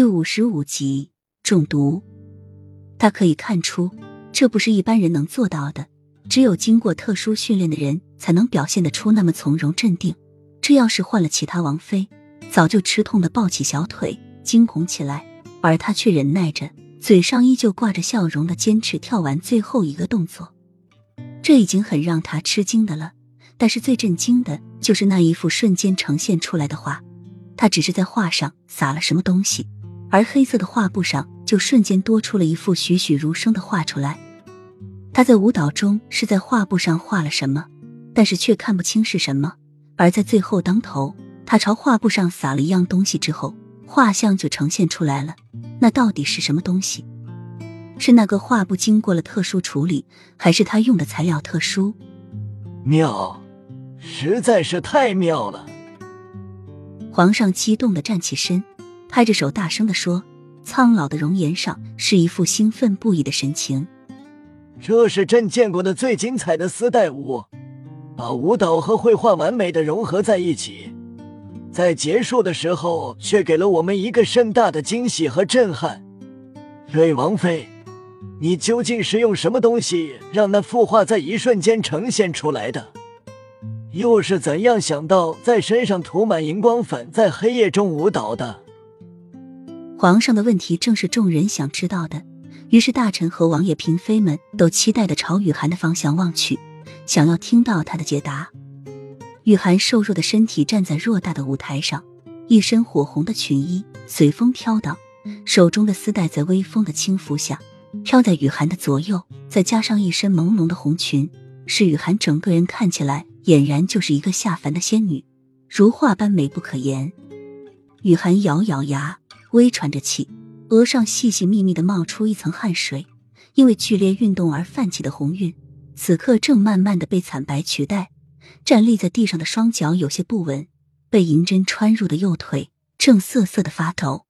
第五十五集中毒。他可以看出，这不是一般人能做到的，只有经过特殊训练的人才能表现得出那么从容镇定。这要是换了其他王妃，早就吃痛的抱起小腿，惊恐起来。而他却忍耐着，嘴上依旧挂着笑容的坚持跳完最后一个动作。这已经很让他吃惊的了。但是最震惊的就是那一幅瞬间呈现出来的画，他只是在画上撒了什么东西。而黑色的画布上就瞬间多出了一幅栩栩如生的画出来。他在舞蹈中是在画布上画了什么，但是却看不清是什么。而在最后当头，他朝画布上撒了一样东西之后，画像就呈现出来了。那到底是什么东西？是那个画布经过了特殊处理，还是他用的材料特殊？妙，实在是太妙了！皇上激动的站起身。拍着手，大声的说：“苍老的容颜上是一副兴奋不已的神情。这是朕见过的最精彩的丝带舞，把舞蹈和绘画完美的融合在一起，在结束的时候却给了我们一个盛大的惊喜和震撼。瑞王妃，你究竟是用什么东西让那幅画在一瞬间呈现出来的？又是怎样想到在身上涂满荧光粉，在黑夜中舞蹈的？”皇上的问题正是众人想知道的，于是大臣和王爷、嫔妃们都期待的朝雨涵的方向望去，想要听到他的解答。雨涵瘦弱的身体站在偌大的舞台上，一身火红的裙衣随风飘荡，手中的丝带在微风的轻拂下飘在雨涵的左右，再加上一身朦胧的红裙，使雨涵整个人看起来俨然就是一个下凡的仙女，如画般美不可言。雨涵咬咬牙。微喘着气，额上细细密密的冒出一层汗水，因为剧烈运动而泛起的红晕，此刻正慢慢的被惨白取代。站立在地上的双脚有些不稳，被银针穿入的右腿正瑟瑟的发抖。